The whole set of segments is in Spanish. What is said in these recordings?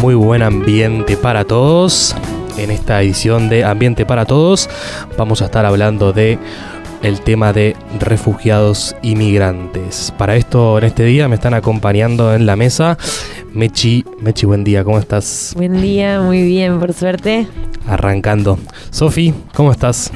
Muy buen ambiente para todos. En esta edición de Ambiente para Todos vamos a estar hablando de el tema de refugiados inmigrantes. Para esto, en este día me están acompañando en la mesa Mechi. Mechi, buen día, ¿cómo estás? Buen día, muy bien, por suerte. Arrancando. Sofi, ¿cómo estás?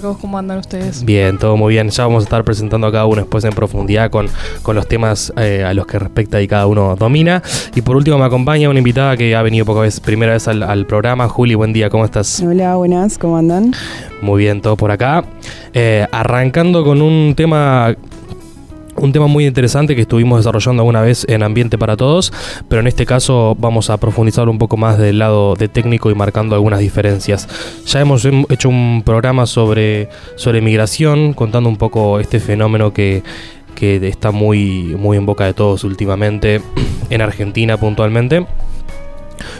¿Cómo andan ustedes? Bien, todo muy bien. Ya vamos a estar presentando a cada uno después en profundidad con, con los temas eh, a los que respecta y cada uno domina. Y por último me acompaña una invitada que ha venido poca vez, primera vez al, programa. Juli, buen día, ¿cómo estás? Hola, buenas, ¿cómo andan? Muy bien, todo por acá. Eh, arrancando con un tema un tema muy interesante que estuvimos desarrollando alguna vez en Ambiente para Todos, pero en este caso vamos a profundizar un poco más del lado de técnico y marcando algunas diferencias. Ya hemos hecho un programa sobre, sobre migración, contando un poco este fenómeno que, que está muy, muy en boca de todos últimamente, en Argentina puntualmente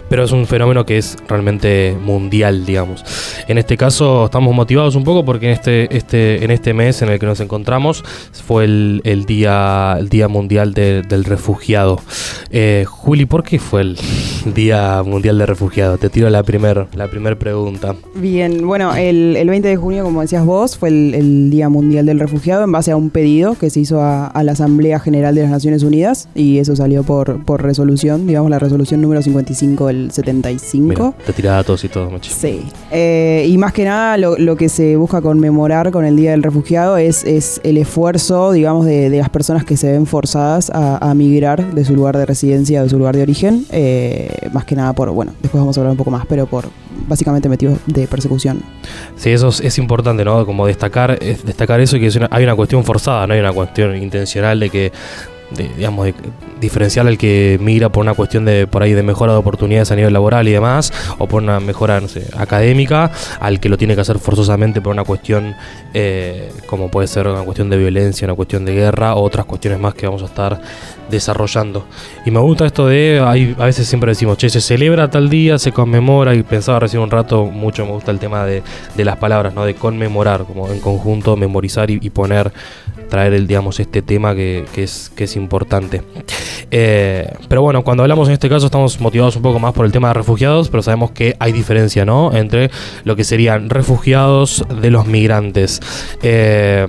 pero es un fenómeno que es realmente mundial, digamos. En este caso estamos motivados un poco porque en este, este, en este mes en el que nos encontramos fue el, el día, el día Mundial del Refugiado. Eh, Juli, ¿por qué fue el Día Mundial del Refugiado? Te tiro la primera la primer pregunta. Bien, bueno, el, el, 20 de junio, como decías vos, fue el, Día Mundial del Refugiado en base a un pedido que se hizo a, a la Asamblea General de las Naciones Unidas y eso salió por, por resolución, digamos la resolución número 55 del 75. te tira datos y todo, mucho. Sí. Eh, y más que nada lo, que se busca conmemorar con el Día del Refugiado es, es el esfuerzo, digamos, de, las personas que se ven forzadas a, migrar de su lugar de residencia, de su lugar de origen. Eh, más que nada por, bueno, después vamos a hablar un poco más, pero por básicamente motivos de persecución. Sí, eso es, importante, ¿no? Como destacar, destacar eso y que hay una cuestión forzada, no hay una cuestión intencional de que digamos, de diferenciar al que migra por una cuestión de por ahí de mejora de oportunidades a nivel laboral y demás, o por una mejora no sé, académica, al que lo tiene que hacer forzosamente por una cuestión eh, como puede ser una cuestión de violencia, una cuestión de guerra, o otras cuestiones más que vamos a estar desarrollando. Y me gusta esto de, hay, a veces siempre decimos, che, se celebra tal día, se conmemora, y pensaba recién un rato, mucho me gusta el tema de, de las palabras, ¿no? De conmemorar, como en conjunto, memorizar y, poner, traer el, digamos, este tema que, es, que es importante. Eh, pero bueno, cuando hablamos en este caso estamos motivados un poco más por el tema de refugiados, pero sabemos que hay diferencia, ¿no? Entre lo que serían refugiados de los migrantes. Eh,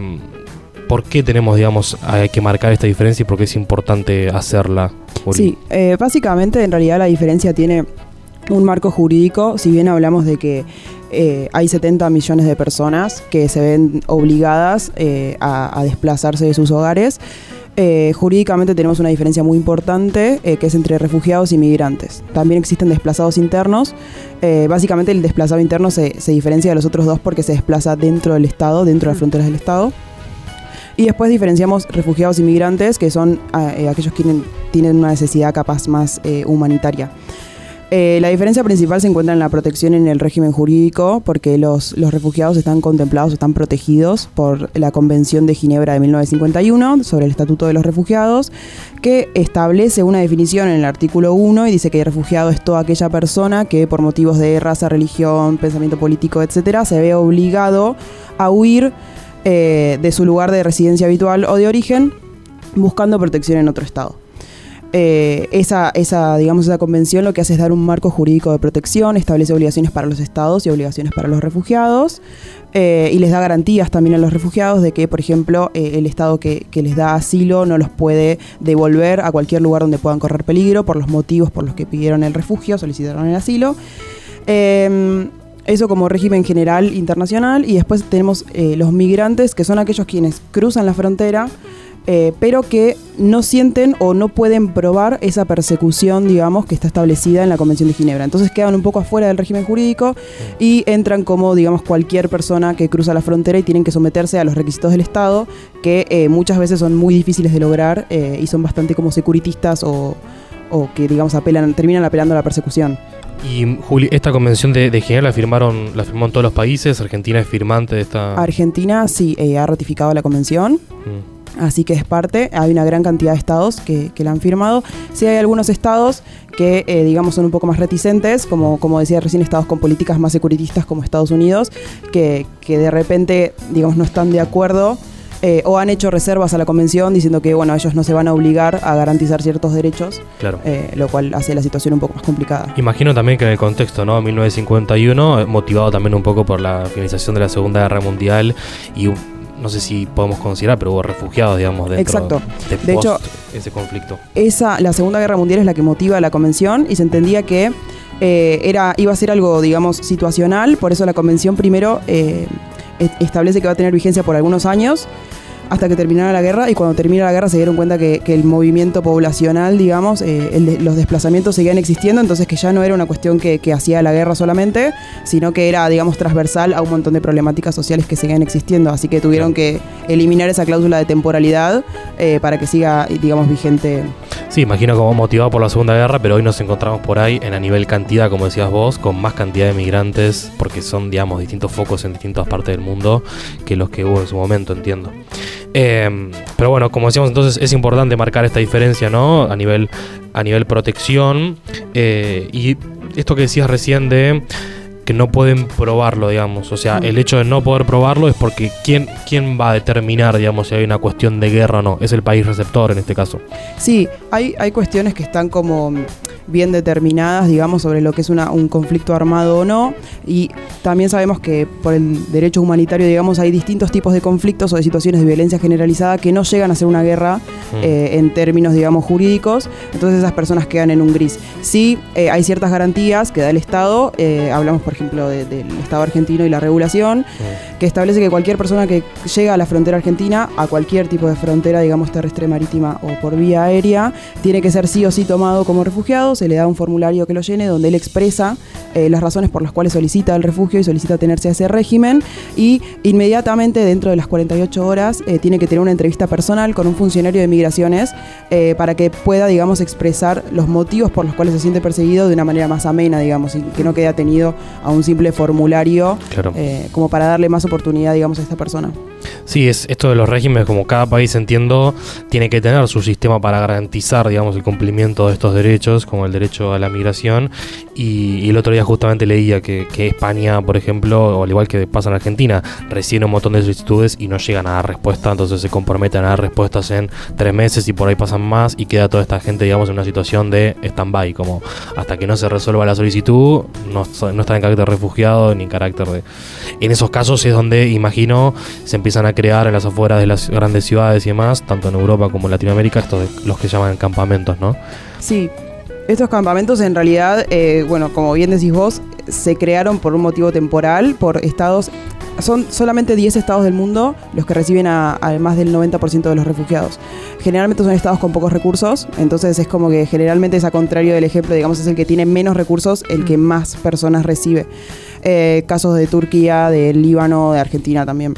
¿Por qué tenemos, digamos, que marcar esta diferencia y por qué es importante hacerla? Sí, eh, básicamente en realidad la diferencia tiene un marco jurídico, si bien hablamos de que eh, hay 70 millones de personas que se ven obligadas eh, a, desplazarse de sus hogares, jurídicamente tenemos una diferencia muy importante que es entre refugiados y migrantes. También existen desplazados internos. básicamente el desplazado interno se, se, diferencia de los otros dos porque se desplaza dentro del Estado, dentro de las fronteras del Estado. Y después diferenciamos refugiados y migrantes, que son eh, aquellos que tienen, una necesidad capaz más eh, humanitaria. Eh, la diferencia principal se encuentra en la protección en el régimen jurídico, porque los, refugiados están contemplados, están protegidos por la Convención de Ginebra de 1951 sobre el Estatuto de los Refugiados, que establece una definición en el artículo 1 y dice que el refugiado es toda aquella persona que por motivos de raza, religión, pensamiento político, etcétera, se ve obligado a huir eh, de su lugar de residencia habitual o de origen, buscando protección en otro estado. Eh, esa, esa, digamos, esa convención lo que hace es dar un marco jurídico de protección, establece obligaciones para los estados y obligaciones para los refugiados, eh, y les da garantías también a los refugiados de que, por ejemplo, el estado que, les da asilo no los puede devolver a cualquier lugar donde puedan correr peligro por los motivos por los que pidieron el refugio, solicitaron el asilo. Eso como régimen general internacional y después tenemos eh, los migrantes, que son aquellos quienes cruzan la frontera, eh, pero que no sienten o no pueden probar esa persecución, digamos, que está establecida en la Convención de Ginebra. Entonces quedan un poco afuera del régimen jurídico y entran como, digamos, cualquier persona que cruza la frontera y tienen que someterse a los requisitos del Estado, que eh, muchas veces son muy difíciles de lograr y son bastante como securitistas o, o que, digamos, apelan, terminan apelando a la persecución. Y Juli, esta convención de, de la firmaron, la firmó en todos los países. Argentina es firmante de esta. Argentina sí eh, ha ratificado la convención. Mm. Así que es parte, hay una gran cantidad de estados que, la han firmado. Sí hay algunos estados que, eh, digamos, son un poco más reticentes, como, como decía recién, estados con políticas más securitistas como Estados Unidos, que, que de repente, digamos, no están de acuerdo eh, o han hecho reservas a la convención diciendo que bueno, ellos no se van a obligar a garantizar ciertos derechos, Claro. eh, lo cual hace la situación un poco más complicada. Imagino también que en el contexto, ¿no? 1951, eh, motivado también un poco por la finalización de la Segunda Guerra Mundial y no sé si podemos considerar, pero hubo refugiados, digamos, dentro Exacto. de, De post hecho- ese conflicto. esa, la Segunda Guerra Mundial es la que motiva la convención y se entendía que eh, era, iba a ser algo, digamos, situacional, por eso la convención primero eh, establece que va a tener vigencia por algunos años hasta que terminara la guerra y cuando termina la guerra se dieron cuenta que, que el movimiento poblacional, digamos, eh, el de- los desplazamientos seguían existiendo, entonces que ya no era una cuestión que, que hacía la guerra solamente, sino que era, digamos, transversal a un montón de problemáticas sociales que seguían existiendo, así que tuvieron que eliminar esa cláusula de temporalidad eh, para que siga, digamos, vigente. Sí, imagino como motivado por la Segunda Guerra, pero hoy nos encontramos por ahí en a nivel cantidad, como decías vos, con más cantidad de migrantes, porque son, digamos, distintos focos en distintas partes del mundo que los que hubo en su momento, entiendo. Eh, pero bueno, como decíamos entonces, es importante marcar esta diferencia, ¿no? A nivel, a nivel protección. eh, y esto que decías recién de que no pueden probarlo, digamos. O sea, Mm. el hecho de no poder probarlo es porque ¿quién, quién va a determinar, digamos, si hay una cuestión de guerra o no? Es el país receptor en este caso. Sí, hay, hay cuestiones que están como mm, bien determinadas, digamos, sobre lo que es una- un conflicto armado o no. Y también sabemos que por el derecho humanitario, digamos, hay distintos tipos de conflictos o de situaciones de violencia generalizada que no llegan a ser una guerra Mm. eh, en términos, digamos, jurídicos. Entonces esas personas quedan en un gris. Sí, eh, hay ciertas garantías que da el Estado. eh, hablamos, por ejemplo, de- del Estado argentino y la regulación que establece que cualquier persona que llega a la frontera argentina, a cualquier tipo de frontera, digamos terrestre, marítima o por vía aérea, tiene que ser sí o sí tomado como refugiado. Se le da un formulario que lo llene donde él expresa eh, las razones por las cuales solicita el refugio y solicita tenerse a ese régimen. Y inmediatamente, dentro de las 48 horas, eh, tiene que tener una entrevista personal con un funcionario de migraciones eh, para que pueda, digamos, expresar los motivos por los cuales se siente perseguido de una manera más amena, digamos, y que no quede atenido a un simple formulario Claro. eh, como para darle más oportunidad, digamos, a esta persona. Sí, es esto de los regímenes, como cada país entiendo, tiene que tener su sistema para garantizar, digamos, el cumplimiento de estos derechos, como el derecho a la migración. Y, el otro día justamente leía que, que España, por ejemplo, o al igual que pasa en Argentina, recibe un montón de solicitudes y no llegan a dar respuesta, entonces se comprometen a dar respuestas en tres meses y por ahí pasan más y queda toda esta gente, digamos, en una situación de stand-by, como hasta que no se resuelva la solicitud, no, no está en carácter refugiado ni en carácter de... En esos casos es donde, imagino, se empiezan a crear en las afueras de las grandes ciudades y demás, tanto en Europa como en Latinoamérica, estos de- los que llaman campamentos, ¿no? Sí, estos campamentos en realidad, eh, bueno, como bien decís vos, se crearon por un motivo temporal, por estados... Son solamente 10 estados del mundo los que reciben a, a más del 90% de los refugiados. Generalmente son estados con pocos recursos, entonces es como que generalmente es a contrario del ejemplo, digamos, es el que tiene menos recursos el que Mm. más personas recibe. Eh, casos de Turquía, de Líbano, de Argentina también.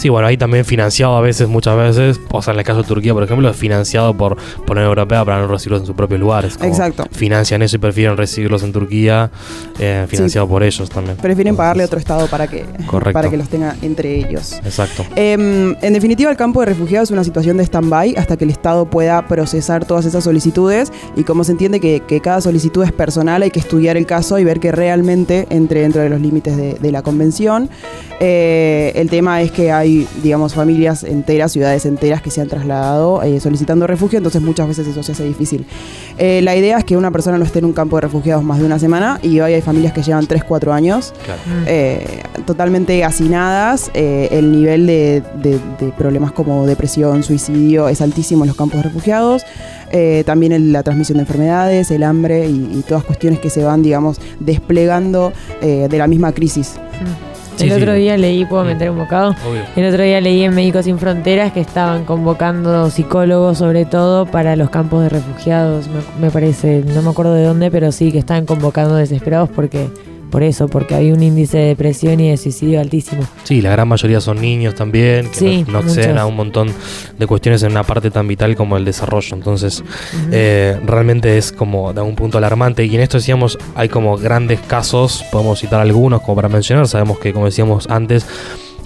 Sí, bueno, ahí también financiado a veces, muchas veces, o sea, en el caso de Turquía, por ejemplo, es financiado por, por la Unión Europea para no recibirlos en sus propios lugares. como Exacto. Financian eso y prefieren recibirlos en Turquía, eh, financiado por ellos también. Prefieren pagarle a otro estado para que, Correcto. para que los tenga entre ellos. Exacto. Em, en definitiva, el campo de refugiados es una situación de stand-by hasta que el Estado pueda procesar todas esas solicitudes y como se entiende que, que cada solicitud es personal, hay que estudiar el caso y ver que realmente entre dentro de los límites de, de la convención. Eh, el tema es que hay, digamos, familias enteras, ciudades enteras que se han trasladado eh, solicitando refugio, entonces muchas veces eso se hace difícil. Eh, la idea es que una persona no esté en un campo de refugiados más de una semana y hoy hay familias que llevan 3-4 años Claro. Mm. eh, totalmente hacinadas. eh, el nivel de, de- de problemas como depresión, suicidio es altísimo en los campos de refugiados. Eh, también el- la transmisión de enfermedades, el hambre y, y todas cuestiones que se van, digamos, desplegando eh, de la misma crisis. Sí, el sí. otro día leí, ¿puedo meter un bocado? Obvio. El otro día leí en Médicos Sin Fronteras que estaban convocando psicólogos sobre todo para los campos de refugiados, me, me parece, no me acuerdo de dónde, pero sí que estaban convocando desesperados porque por eso, porque hay un índice de depresión y de suicidio altísimo. Sí, la gran mayoría son niños también, que Sí, no, no acceden muchos. a un montón de cuestiones en una parte tan vital como el desarrollo. Entonces, Ujú. eh, realmente es como de un punto alarmante. Y en esto decíamos, hay como grandes casos, podemos citar algunos como para mencionar. Sabemos que, como decíamos antes,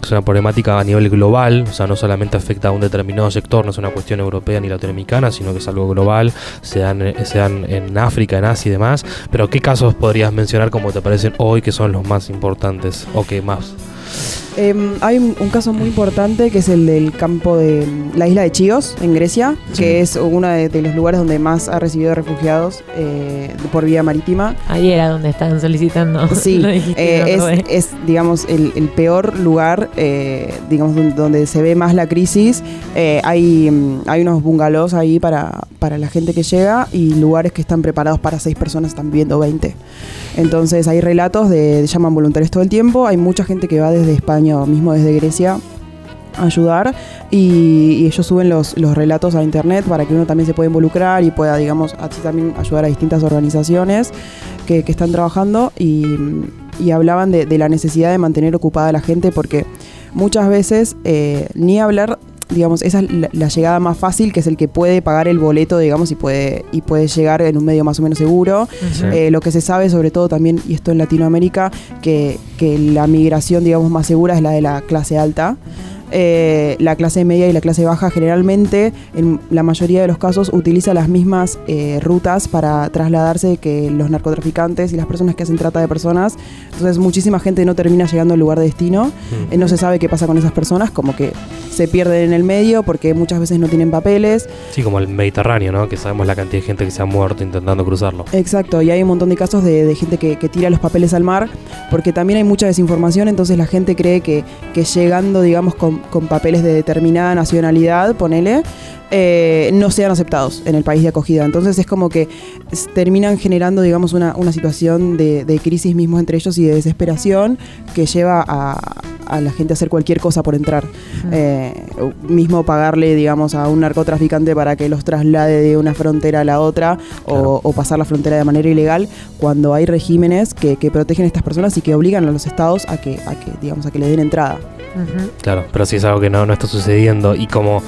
es una problemática a nivel global, o sea, no solamente afecta a un determinado sector, no es una cuestión europea ni latinoamericana, sino que es algo global, se dan, eh, en África, en Asia y demás. Pero, ¿qué casos podrías mencionar como te parecen hoy que son los más importantes o que más Em, hay un, caso muy importante que es el del campo de la isla de Chios, en Grecia, que es uno de, de los lugares donde más ha recibido refugiados eh, por vía marítima. Ahí era donde estaban solicitando. Sí, eh, es, digamos, el, el peor lugar, eh, digamos, donde, se ve más la crisis. Hay, mm, hay unos bungalows ahí para, para la gente que llega y lugares que están preparados para seis personas, están viendo 20. Entonces hay relatos de, llaman voluntarios todo el tiempo, hay mucha gente que va desde España o mismo desde Grecia ayudar y, y ellos suben los, los relatos a internet para que uno también se pueda involucrar y pueda, digamos, así también ayudar a distintas organizaciones que, que están trabajando y, y hablaban de, de la necesidad de mantener ocupada a la gente porque muchas veces eh, ni hablar digamos, esa es la, la llegada más fácil, que es el que puede pagar el boleto, digamos, y puede, y puede llegar en un medio más o menos seguro. Eh, lo que se sabe, sobre todo también, y esto en Latinoamérica, que, que la migración, digamos, más segura es la de la clase alta. Eh, la clase media y la clase baja generalmente, en la mayoría de los casos, utiliza las mismas eh, rutas para trasladarse que los narcotraficantes y las personas que hacen trata de personas. Entonces muchísima gente no termina llegando al lugar de destino. Mm. Eh, no se sabe qué pasa con esas personas, como que se pierden en el medio porque muchas veces no tienen papeles. Sí, como el Mediterráneo, ¿no? Que sabemos la cantidad de gente que se ha muerto intentando cruzarlo. Exacto, y hay un montón de casos de, de gente que, que tira los papeles al mar, porque también hay mucha desinformación, entonces la gente cree que, que llegando, digamos, con, con papeles de determinada nacionalidad, ponele, eh, no sean aceptados en el país de acogida. Entonces es como que terminan generando, digamos, una, una situación de, de crisis mismo entre ellos y de desesperación que lleva a, a la gente a hacer cualquier cosa por entrar. Eh, mismo pagarle, digamos, a un narcotraficante para que los traslade de una frontera a la otra o, o pasar la frontera de manera ilegal, cuando hay regímenes que, que protegen a estas personas y que obligan a los estados a que, a que, digamos, a que le den entrada. Claro, pero sí es algo que no, no está sucediendo. Y como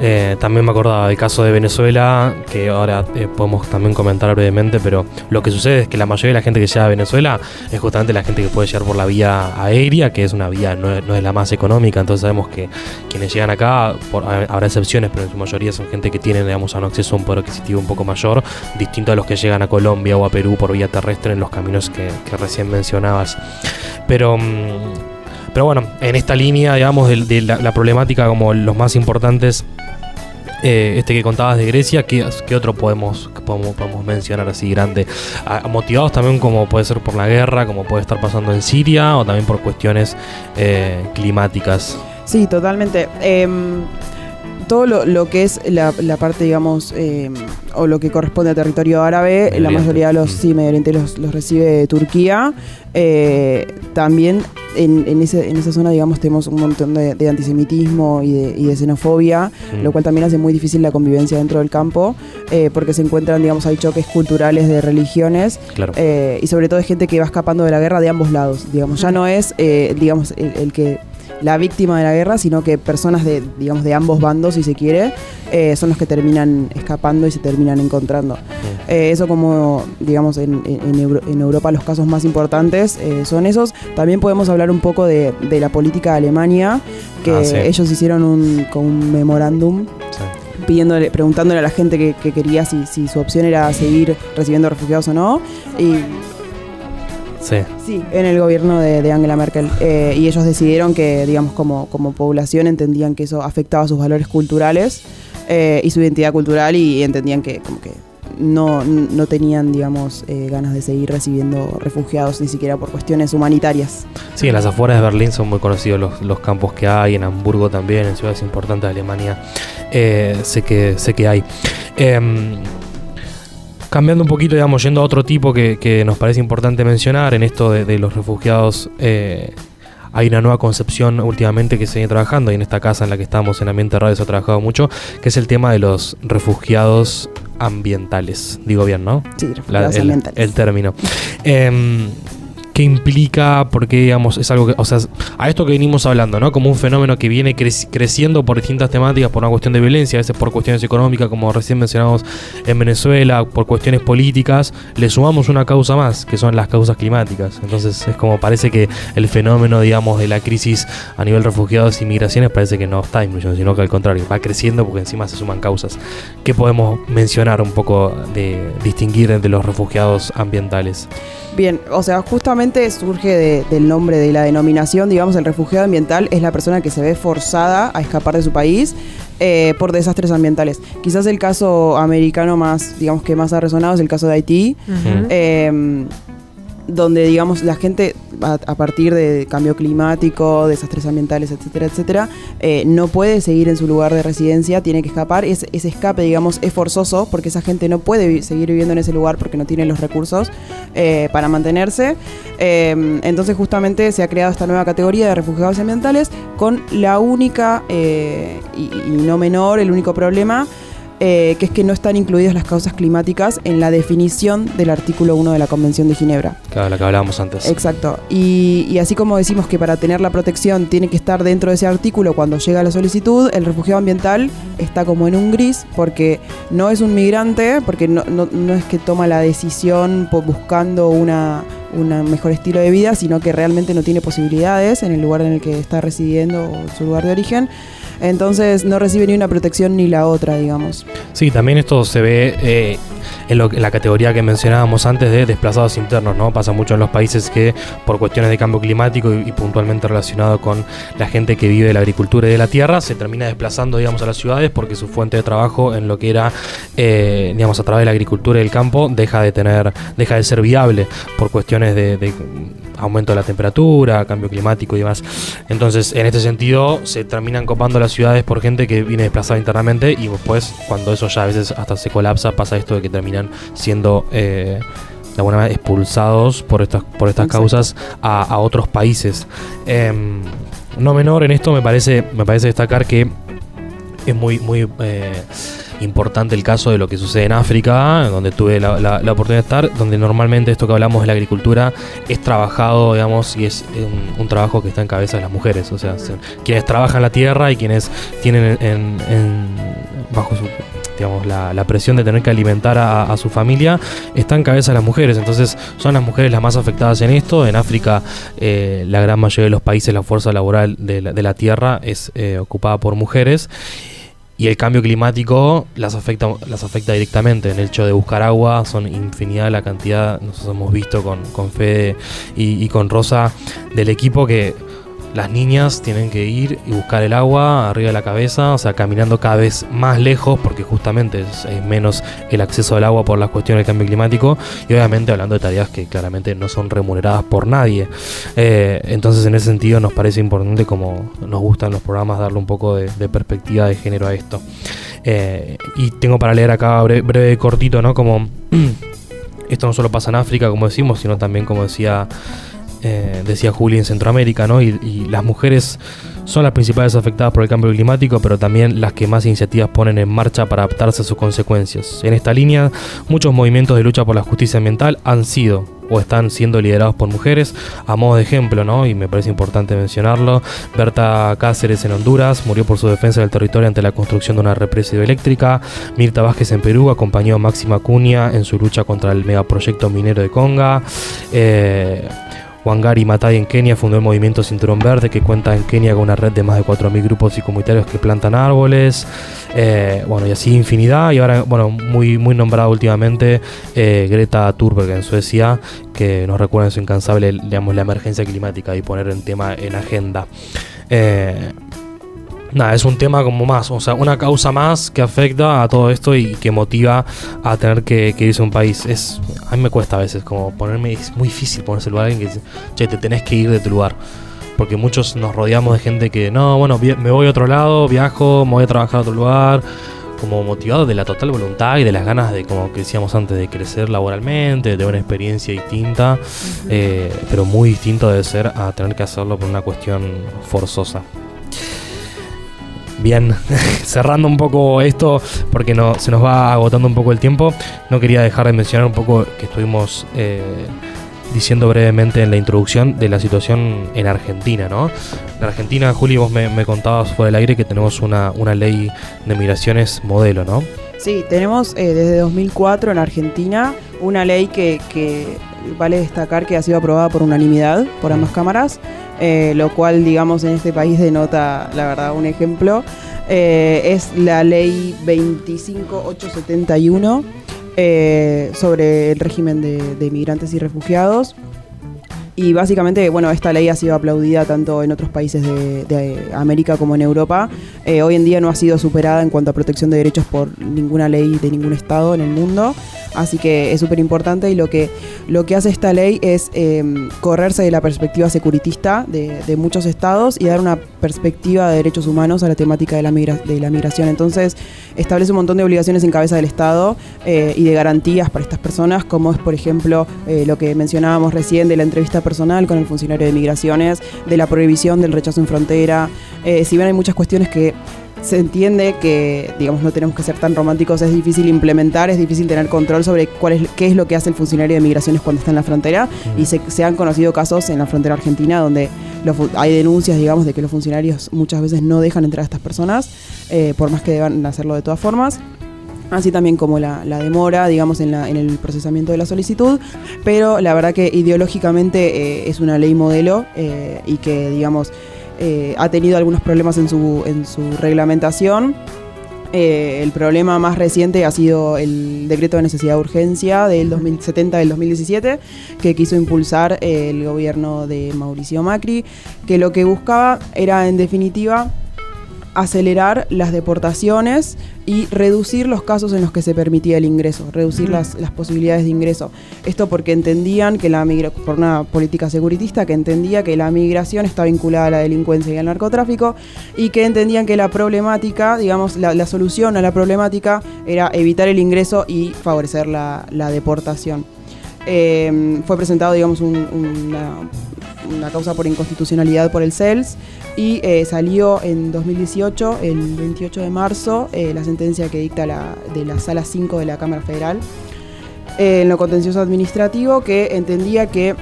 eh, también me acordaba del caso de Venezuela, que ahora eh, podemos también comentar brevemente, pero lo que sucede es que la mayoría de la gente que llega a Venezuela es justamente la gente que puede llegar por la vía aérea, que es una vía, no no es la más económica. Entonces sabemos que quienes llegan acá, por- habrá excepciones, pero en su mayoría son gente que tiene, digamos, un acceso a un poder adquisitivo un poco mayor, distinto a los que llegan a Colombia o a Perú por vía terrestre en los caminos que, que recién mencionabas. Pero. mm, pero bueno, en esta línea, digamos, de, la, problemática como los más importantes, eh, este que contabas de Grecia, ¿qué, otro podemos, podemos, podemos mencionar así grande? Motivados también como puede ser por la guerra, como puede estar pasando en Siria, o también por cuestiones eh, climáticas. Sí, totalmente. Em, todo lo, lo que es la, la parte, digamos, em, o lo que corresponde a territorio árabe, Medio la Oriente. mayoría de los, Mm. sí, Medio Oriente los, los recibe Turquía. Eh, también en, en, ese- en esa zona, digamos, tenemos un montón de, de antisemitismo y de, y de xenofobia, Mm. lo cual también hace muy difícil la convivencia dentro del campo, eh, porque se encuentran, digamos, hay choques culturales de religiones Claro. eh, y sobre todo de gente que va escapando de la guerra de ambos lados. Digamos, ya no es, eh, digamos, el, el que la víctima de la guerra, sino que personas de, digamos, de ambos bandos, si se quiere, eh, son los que terminan escapando y se terminan encontrando. Eh, eso como, digamos, en, en- en Euro- en Europa los casos más importantes eh, son esos. También podemos hablar un poco de, de la política de Alemania, que Ah, sí. ellos hicieron un, con un memorándum Sí. pidiéndole, preguntándole a la gente que, que quería si, si su opción era seguir recibiendo refugiados o no. Y Sí. Sí, en el gobierno de, de Angela Merkel. Eh, y ellos decidieron que, digamos, como, como población entendían que eso afectaba sus valores culturales eh, y su identidad cultural y, entendían que como que no, no tenían, digamos, eh, ganas de seguir recibiendo refugiados ni siquiera por cuestiones humanitarias. Sí, en las afueras de Berlín son muy conocidos los, los campos que hay, en Hamburgo también, en ciudades importantes de Alemania eh, sé, que, sé que hay. Em, cambiando un poquito, digamos, yendo a otro tipo que, que nos parece importante mencionar en esto de, de los refugiados. eh, hay una nueva concepción últimamente que se viene trabajando y en esta casa en la que estamos, en Ambiente Radio, se ha trabajado mucho, que es el tema de los refugiados ambientales. Digo bien, ¿no? Sí, La- refugiados el, ambientales. el término. Em, ¿Qué implica? Porque, digamos, es algo que, o sea, a esto que venimos hablando, ¿no? Como un fenómeno que viene creci- creciendo por distintas temáticas, por una cuestión de violencia, a veces por cuestiones económicas, como recién mencionamos en Venezuela, por cuestiones políticas, le sumamos una causa más, que son las causas climáticas. Entonces, es como parece que el fenómeno, digamos, de la crisis a nivel refugiados y migraciones parece que no está disminuyendo, sino que al contrario, va creciendo porque encima se suman causas. ¿Qué podemos mencionar un poco de distinguir entre los refugiados ambientales? Bien, o sea, justamente surge de- del nombre de la denominación, digamos, el refugiado ambiental es la persona que se ve forzada a escapar de su país eh, por desastres ambientales. Quizás el caso americano más, digamos que más ha resonado es el caso de Haití, eh, donde digamos la gente a, partir de cambio climático, desastres ambientales, etcétera, etcétera, eh, no puede seguir en su lugar de residencia, tiene que escapar. Es- ese escape, digamos, es forzoso porque esa gente no puede seguir viviendo en ese lugar porque no tiene los recursos eh, para mantenerse. Eh, entonces justamente se ha creado esta nueva categoría de refugiados ambientales con la única eh, y no menor, el único problema eh, que es que no están incluidas las causas climáticas en la definición del artículo 1 de la Convención de Ginebra. Claro, la que hablábamos antes. Exacto. Y, y así como decimos que para tener la protección tiene que estar dentro de ese artículo cuando llega la solicitud, el refugiado ambiental está como en un gris porque no es un migrante, porque no, no- no es que toma la decisión buscando una, un mejor estilo de vida, sino que realmente no tiene posibilidades en el lugar en el que está residiendo o su lugar de origen. Entonces no recibe ni una protección ni la otra, digamos. Sí, también esto se ve eh, en, lo- en la categoría que mencionábamos antes de desplazados internos, ¿no? Pasa mucho en los países que por cuestiones de cambio climático y, puntualmente relacionado con la gente que vive de la agricultura y de la tierra, se termina desplazando, digamos, a las ciudades porque su fuente de trabajo en lo que era, eh, digamos, a través de la agricultura y el campo deja de tener, deja de ser viable por cuestiones de, de aumento de la temperatura, cambio climático y demás. Entonces, en este sentido, se terminan copando las ciudades por gente que viene desplazada internamente y después, cuando eso ya a veces hasta se colapsa, pasa esto de que terminan siendo eh, de alguna manera expulsados por estas, por estas Exacto. causas a, a otros países. Em, no menor en esto me parece, me parece destacar que es muy, muy eh, importante el caso de lo que sucede en África, donde tuve la, la- la oportunidad de estar, donde normalmente esto que hablamos de la agricultura es trabajado, digamos, y es un, un trabajo que está en cabeza de las mujeres, o sea, se- quienes trabajan la tierra y quienes tienen en, bajo su digamos, la, presión de tener que alimentar a, a su familia está en cabeza de las mujeres. Entonces, son las mujeres las más afectadas en esto. En África, eh, la gran mayoría de los países, la fuerza laboral de la, de la tierra es eh, ocupada por mujeres. Y el cambio climático las afecta, las afecta directamente. En el hecho de buscar agua, son infinidad la cantidad. Nosotros hemos visto con, con Fede y, y con Rosa del equipo que las niñas tienen que ir y buscar el agua arriba de la cabeza, o sea, caminando cada vez más lejos, porque justamente es, menos el acceso al agua por las cuestiones del cambio climático, y obviamente hablando de tareas que claramente no son remuneradas por nadie. Eh, entonces, en ese sentido, nos parece importante, como nos gustan los programas, darle un poco de, perspectiva de género a esto. Eh, y tengo para leer acá breve, breve cortito, ¿no? Como esto no solo pasa en África, como decimos, sino también, como decía eh, decía Juli, en Centroamérica, ¿no? Y, las mujeres son las principales afectadas por el cambio climático, pero también las que más iniciativas ponen en marcha para adaptarse a sus consecuencias. En esta línea, muchos movimientos de lucha por la justicia ambiental han sido o están siendo liderados por mujeres, a modo de ejemplo, ¿no? Y me parece importante mencionarlo. Berta Cáceres en Honduras murió por su defensa del territorio ante la construcción de una represa hidroeléctrica. Mirta Vázquez en Perú acompañó a Máxima Cunha en su lucha contra el megaproyecto minero de Conga. Eh, Wangari Maathai en Kenia fundó el movimiento Cinturón Verde que cuenta en Kenia con una red de más de 4.000 grupos y comunitarios que plantan árboles. Eh, bueno, y así infinidad. Y ahora, bueno, muy, muy nombrada últimamente eh, Greta Thunberg en Suecia, que nos recuerda en su incansable, digamos, la emergencia climática y poner el tema en agenda. Eh, nada, es un tema como más, o sea, una causa más que afecta a todo esto y que motiva a tener que, que irse a un país. Es, a mí me cuesta a veces como ponerme, es muy difícil ponerse en lugar de alguien que dice, che, te tenés que ir de tu lugar. Porque muchos nos rodeamos de gente que, no, bueno, me voy a otro lado, viajo, me voy a trabajar a otro lugar, como motivado de la total voluntad y de las ganas de, como que decíamos antes, de crecer laboralmente, de tener una experiencia distinta, eh, pero muy distinto debe ser a tener que hacerlo por una cuestión forzosa. Bien, cerrando un poco esto, porque no, se nos va agotando un poco el tiempo, no quería dejar de mencionar un poco que estuvimos eh, diciendo brevemente en la introducción de la situación en Argentina, ¿no? En Argentina, Juli, vos me, me contabas fuera del aire que tenemos una, una ley de migraciones modelo, ¿no? Sí, tenemos eh, desde 2004 en Argentina una ley que, que vale destacar que ha sido aprobada por unanimidad por ambas cámaras, eh, lo cual, digamos, en este país denota, la verdad, un ejemplo. Eh, es la ley 25871 eh, sobre el régimen de, de migrantes y refugiados. Y básicamente, bueno, esta ley ha sido aplaudida tanto en otros países de, América como en Europa. Hoy en día no ha sido superada en cuanto a protección de derechos por ninguna ley de ningún estado en el mundo. Así que es súper importante y lo que, lo que hace esta ley es eh, correrse de la perspectiva securitista de, de, muchos estados y dar una perspectiva de derechos humanos a la temática de la, migra de la migración. Entonces establece un montón de obligaciones en cabeza del Estado eh, y de garantías para estas personas, como es por ejemplo eh, lo que mencionábamos recién de la entrevista personal con el funcionario de migraciones, de la prohibición del rechazo en frontera. Eh, si bien hay muchas cuestiones que se entiende que, digamos, no tenemos que ser tan románticos, es difícil implementar, es difícil tener control sobre cuál es, qué es lo que hace el funcionario de migraciones cuando está en la frontera. Y se, se han conocido casos en la frontera argentina donde los, hay denuncias, digamos, de que los funcionarios muchas veces no dejan entrar a estas personas, eh, por más que deban hacerlo de todas formas. Así también como la, la demora, digamos, en, la, en, el procesamiento de la solicitud, pero la verdad que ideológicamente eh, es una ley modelo eh, y que, digamos, eh, ha tenido algunos problemas en su, en su reglamentación. Eh, el problema más reciente ha sido el decreto de necesidad de urgencia del 2070 del 2017 que quiso impulsar el gobierno de Mauricio Macri, que lo que buscaba era en definitiva acelerar las deportaciones y reducir los casos en los que se permitía el ingreso, reducir las, las, posibilidades de ingreso. Esto porque entendían que la migración, por una política securitista que entendía que la migración está vinculada a la delincuencia y al narcotráfico y que entendían que la problemática, digamos, la, la solución a la problemática era evitar el ingreso y favorecer la, la deportación. Eh, fue presentado, digamos, un, una, una causa por inconstitucionalidad por el CELS y eh, salió en 2018, el 28 de marzo, eh, la sentencia que dicta la, de la Sala 5 de la Cámara Federal eh, en lo contencioso administrativo que entendía que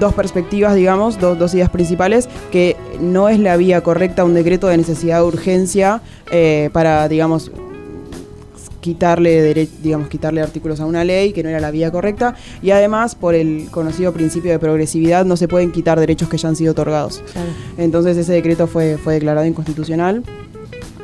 dos perspectivas, digamos, dos, dos, ideas principales, que no es la vía correcta un decreto de necesidad de urgencia para, digamos, quitarle, digamos, quitarle artículos a una ley, que no era la vía correcta, y además, por el conocido principio de progresividad, no se pueden quitar derechos que ya han sido otorgados. Claro. Entonces ese decreto fue, fue declarado inconstitucional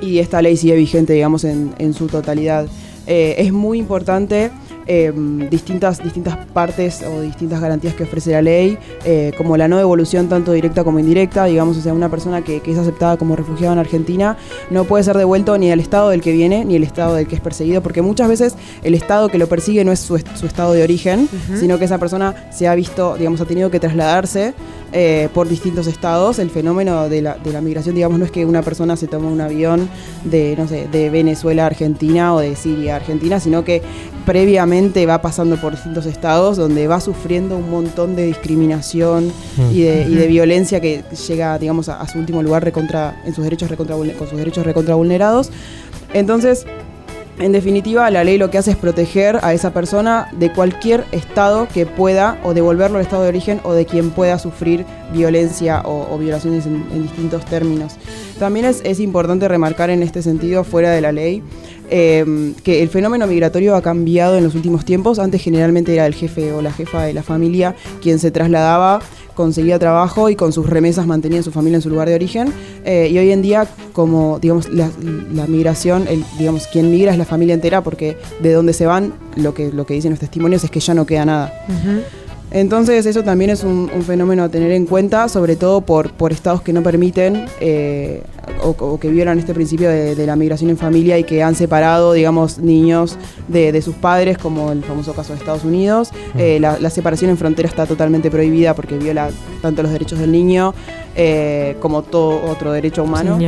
y esta ley sigue vigente, digamos, en, en su totalidad. Eh, es muy importante eh, distintas, distintas partes o distintas garantías que ofrece la ley, eh, como la no devolución tanto directa como indirecta, digamos, o sea, una persona que, que, es aceptada como refugiado en Argentina no puede ser devuelto ni al estado del que viene ni el estado del que es perseguido, porque muchas veces el estado que lo persigue no es su, su estado de origen, uh -huh. sino que esa persona se ha visto, digamos, ha tenido que trasladarse eh, por distintos estados. El fenómeno de la, de la, migración, digamos, no es que una persona se toma un avión de, no sé, de Venezuela a Argentina o de Siria a Argentina, sino que previamente va pasando por distintos estados donde va sufriendo un montón de discriminación y, de, y, de, violencia que llega, digamos, a, a, su último lugar recontra, en sus derechos recontra, con sus derechos recontra vulnerados. Entonces, en definitiva, la ley lo que hace es proteger a esa persona de cualquier estado que pueda o devolverlo al estado de origen o de quien pueda sufrir violencia o, o violaciones en, en, distintos términos. También es, es, importante remarcar en este sentido, fuera de la ley, eh, que el fenómeno migratorio ha cambiado en los últimos tiempos. Antes generalmente era el jefe o la jefa de la familia quien se trasladaba conseguía trabajo y con sus remesas mantenía su familia en su lugar de origen. Eh, y hoy en día, como digamos, la, migración, digamos, quien migra es la familia entera, porque de donde se van, lo que, lo que dicen los testimonios es que ya no queda nada. Uh. Entonces eso también es un, fenómeno a tener en cuenta, sobre todo por, por estados que no permiten eh, o, o, que violan este principio de, de, la migración en familia y que han separado, digamos, niños de, de sus padres, como el famoso caso de Estados Unidos. Eh, la, la, separación en frontera está totalmente prohibida porque viola tanto los derechos del niño eh, como todo otro derecho humano. Sí,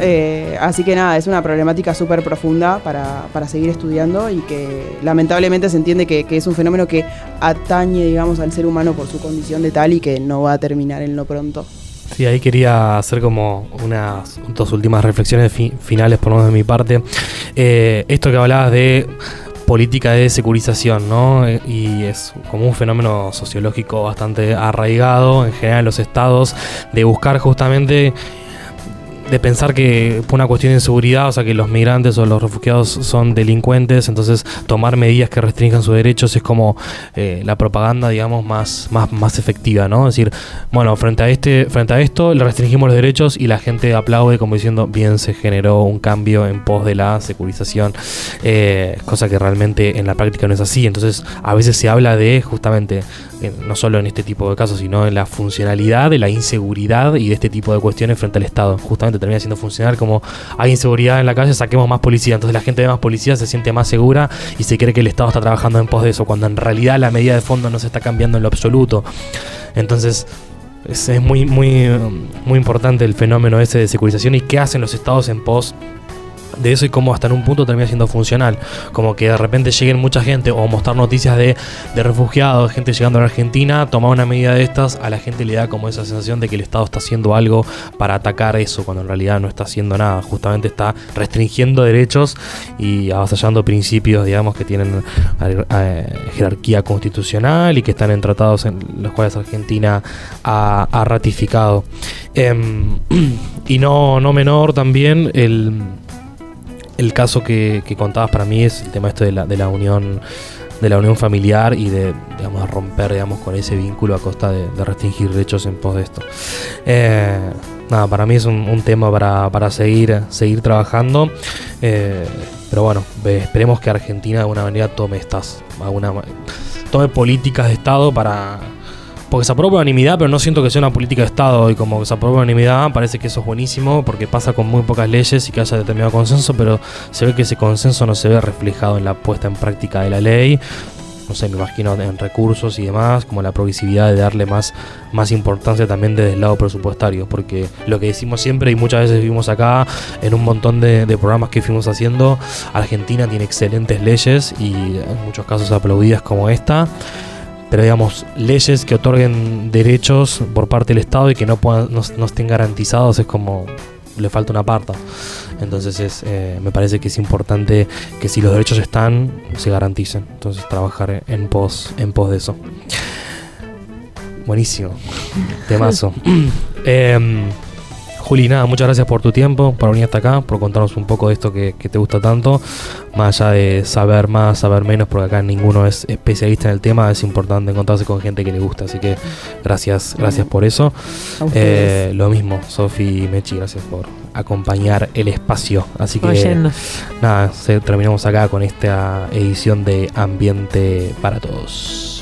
eh, así que nada, es una problemática súper profunda para, para, seguir estudiando y que lamentablemente se entiende que, que, es un fenómeno que atañe, digamos, al ser humano por su condición de tal y que no va a terminar en lo pronto. Sí, ahí quería hacer como unas dos últimas reflexiones fi finales, por lo menos de mi parte. Eh, esto que hablabas de política de securización, ¿no? Y es como un fenómeno sociológico bastante arraigado en general en los estados de buscar justamente de pensar que por una cuestión de inseguridad, o sea, que los migrantes o los refugiados son delincuentes, entonces tomar medidas que restrinjan sus derechos es como eh, la propaganda, digamos, más, más, más efectiva, ¿no? Es decir, bueno, frente a, este, frente a esto le restringimos los derechos y la gente aplaude como diciendo, bien, se generó un cambio en pos de la securización, eh, cosa que realmente en la práctica no es así. Entonces, a veces se habla de justamente no solo en este tipo de casos, sino en la funcionalidad de la inseguridad y de este tipo de cuestiones frente al Estado. Justamente termina siendo funcional como hay inseguridad en la calle, saquemos más policía. Entonces la gente ve más policía, se siente más segura y se cree que el Estado está trabajando en pos de eso, cuando en realidad la medida de fondo no se está cambiando en lo absoluto. Entonces es, muy, muy, muy importante el fenómeno ese de securización y qué hacen los estados en pos de eso y cómo hasta en un punto termina siendo funcional. Como que de repente lleguen mucha gente o mostrar noticias de, de refugiados, gente llegando a la Argentina, tomar una medida de estas, a la gente le da como esa sensación de que el Estado está haciendo algo para atacar eso, cuando en realidad no está haciendo nada. Justamente está restringiendo derechos y avasallando principios, digamos, que tienen eh, jerarquía constitucional y que están en tratados en los cuales Argentina ha, ha ratificado. Em, y no, no menor también el el caso que, contabas para mí es el tema esto de la, de la unión de la unión familiar y de digamos, romper digamos, con ese vínculo a costa de, restringir derechos en pos de esto. Eh, nada, para mí es un, un tema para, para, seguir, seguir trabajando. Eh, pero bueno, esperemos que Argentina de alguna manera tome estas, alguna, tome políticas de Estado para porque se aprueba unanimidad, pero no siento que sea una política de Estado. Y como se aprueba unanimidad, parece que eso es buenísimo, porque pasa con muy pocas leyes y que haya determinado consenso, pero se ve que ese consenso no se ve reflejado en la puesta en práctica de la ley. No sé, me imagino en recursos y demás, como la progresividad de darle más, más importancia también desde el lado presupuestario, porque lo que decimos siempre y muchas veces vimos acá en un montón de, de programas que fuimos haciendo, Argentina tiene excelentes leyes y en muchos casos aplaudidas como esta pero digamos, leyes que otorguen derechos por parte del Estado y que no, puedan, no, no estén garantizados es como le falta una parte. Entonces es, eh, me parece que es importante que si los derechos están, se garanticen. Entonces trabajar en pos, en pos de eso. Buenísimo. Temazo. eh, Juli, nada, muchas gracias por tu tiempo, por venir hasta acá, por contarnos un poco de esto que, que, te gusta tanto. Más allá de saber más, saber menos, porque acá ninguno es especialista en el tema, es importante encontrarse con gente que le gusta. Así que gracias, gracias por eso. Eh, lo mismo, Sofi y Mechi, gracias por acompañar el espacio. Así que Oyendo. nada, se, terminamos acá con esta edición de Ambiente para Todos.